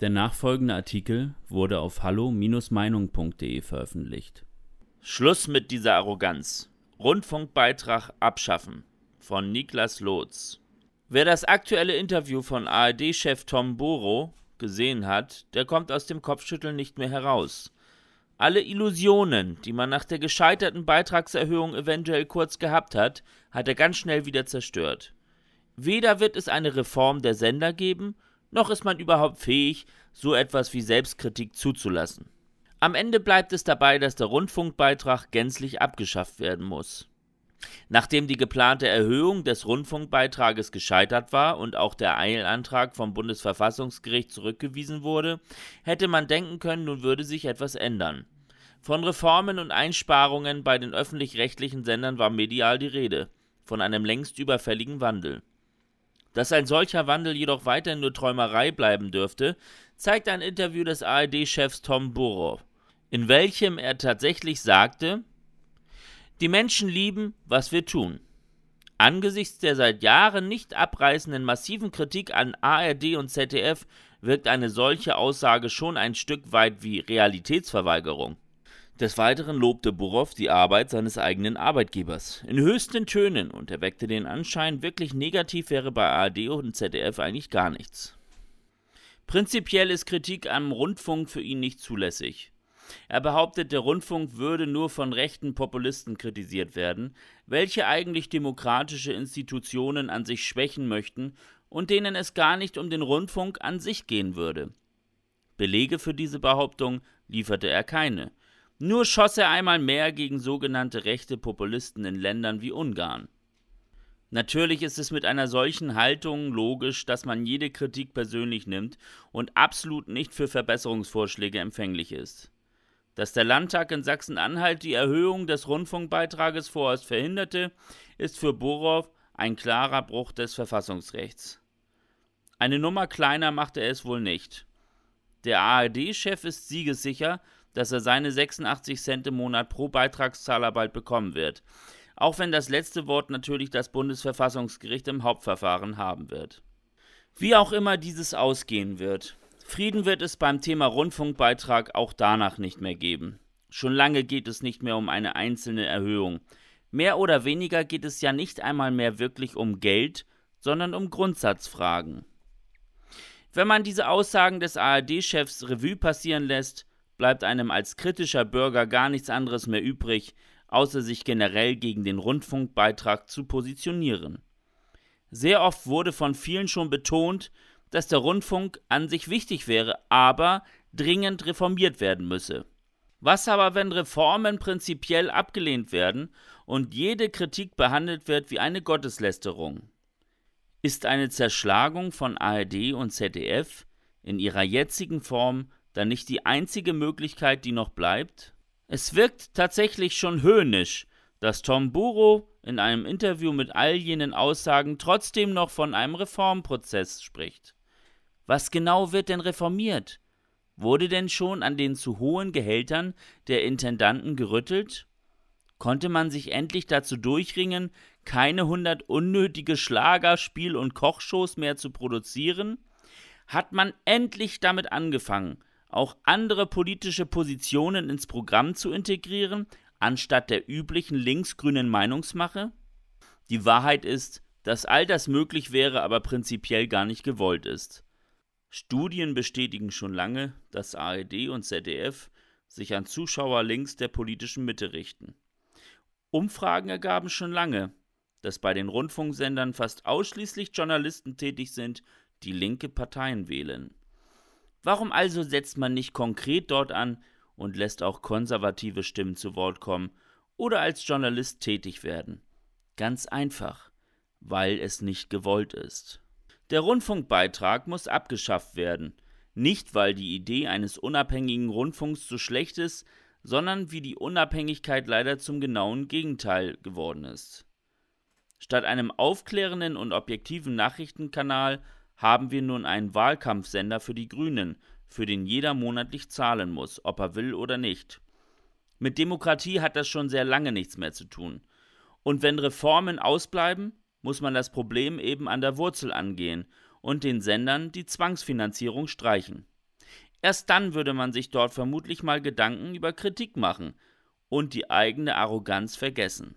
Der nachfolgende Artikel wurde auf hallo-meinung.de veröffentlicht. Schluss mit dieser Arroganz. Rundfunkbeitrag abschaffen von Niklas Lotz. Wer das aktuelle Interview von ARD-Chef Tom Boro gesehen hat, der kommt aus dem Kopfschütteln nicht mehr heraus. Alle Illusionen, die man nach der gescheiterten Beitragserhöhung eventuell kurz gehabt hat, hat er ganz schnell wieder zerstört. Weder wird es eine Reform der Sender geben, noch ist man überhaupt fähig, so etwas wie Selbstkritik zuzulassen. Am Ende bleibt es dabei, dass der Rundfunkbeitrag gänzlich abgeschafft werden muss. Nachdem die geplante Erhöhung des Rundfunkbeitrages gescheitert war und auch der Eilantrag vom Bundesverfassungsgericht zurückgewiesen wurde, hätte man denken können, nun würde sich etwas ändern. Von Reformen und Einsparungen bei den öffentlich-rechtlichen Sendern war medial die Rede, von einem längst überfälligen Wandel. Dass ein solcher Wandel jedoch weiterhin nur Träumerei bleiben dürfte, zeigt ein Interview des ARD-Chefs Tom Burrow, in welchem er tatsächlich sagte, die Menschen lieben, was wir tun. Angesichts der seit Jahren nicht abreißenden massiven Kritik an ARD und ZDF wirkt eine solche Aussage schon ein Stück weit wie Realitätsverweigerung. Des Weiteren lobte Burow die Arbeit seines eigenen Arbeitgebers in höchsten Tönen und erweckte den Anschein, wirklich negativ wäre bei ARD und ZDF eigentlich gar nichts. Prinzipiell ist Kritik am Rundfunk für ihn nicht zulässig. Er behauptet, der Rundfunk würde nur von rechten Populisten kritisiert werden, welche eigentlich demokratische Institutionen an sich schwächen möchten und denen es gar nicht um den Rundfunk an sich gehen würde. Belege für diese Behauptung lieferte er keine. Nur schoss er einmal mehr gegen sogenannte rechte Populisten in Ländern wie Ungarn. Natürlich ist es mit einer solchen Haltung logisch, dass man jede Kritik persönlich nimmt und absolut nicht für Verbesserungsvorschläge empfänglich ist. Dass der Landtag in Sachsen-Anhalt die Erhöhung des Rundfunkbeitrages vorerst verhinderte, ist für Borow ein klarer Bruch des Verfassungsrechts. Eine Nummer kleiner machte er es wohl nicht. Der ARD-Chef ist siegessicher, dass er seine 86 Cent im Monat pro Beitragszahler bald bekommen wird, auch wenn das letzte Wort natürlich das Bundesverfassungsgericht im Hauptverfahren haben wird. Wie auch immer dieses ausgehen wird, Frieden wird es beim Thema Rundfunkbeitrag auch danach nicht mehr geben. Schon lange geht es nicht mehr um eine einzelne Erhöhung. Mehr oder weniger geht es ja nicht einmal mehr wirklich um Geld, sondern um Grundsatzfragen. Wenn man diese Aussagen des ARD-Chefs Revue passieren lässt, bleibt einem als kritischer Bürger gar nichts anderes mehr übrig, außer sich generell gegen den Rundfunkbeitrag zu positionieren. Sehr oft wurde von vielen schon betont, dass der Rundfunk an sich wichtig wäre, aber dringend reformiert werden müsse. Was aber, wenn Reformen prinzipiell abgelehnt werden und jede Kritik behandelt wird wie eine Gotteslästerung? Ist eine Zerschlagung von ARD und ZDF in ihrer jetzigen Form dann nicht die einzige Möglichkeit, die noch bleibt? Es wirkt tatsächlich schon höhnisch, dass Tom Buro in einem Interview mit all jenen Aussagen trotzdem noch von einem Reformprozess spricht. Was genau wird denn reformiert? Wurde denn schon an den zu hohen Gehältern der Intendanten gerüttelt? Konnte man sich endlich dazu durchringen, keine hundert unnötige Schlager-, Spiel- und Kochshows mehr zu produzieren? Hat man endlich damit angefangen, auch andere politische Positionen ins Programm zu integrieren, anstatt der üblichen linksgrünen Meinungsmache? Die Wahrheit ist, dass all das möglich wäre, aber prinzipiell gar nicht gewollt ist. Studien bestätigen schon lange, dass ARD und ZDF sich an Zuschauer links der politischen Mitte richten. Umfragen ergaben schon lange, dass bei den Rundfunksendern fast ausschließlich Journalisten tätig sind, die linke Parteien wählen. Warum also setzt man nicht konkret dort an und lässt auch konservative Stimmen zu Wort kommen oder als Journalist tätig werden? Ganz einfach, weil es nicht gewollt ist. Der Rundfunkbeitrag muss abgeschafft werden, nicht weil die Idee eines unabhängigen Rundfunks so schlecht ist, sondern wie die Unabhängigkeit leider zum genauen Gegenteil geworden ist. Statt einem aufklärenden und objektiven Nachrichtenkanal haben wir nun einen Wahlkampfsender für die Grünen, für den jeder monatlich zahlen muss, ob er will oder nicht. Mit Demokratie hat das schon sehr lange nichts mehr zu tun. Und wenn Reformen ausbleiben, muss man das Problem eben an der Wurzel angehen und den Sendern die Zwangsfinanzierung streichen. Erst dann würde man sich dort vermutlich mal Gedanken über Kritik machen und die eigene Arroganz vergessen.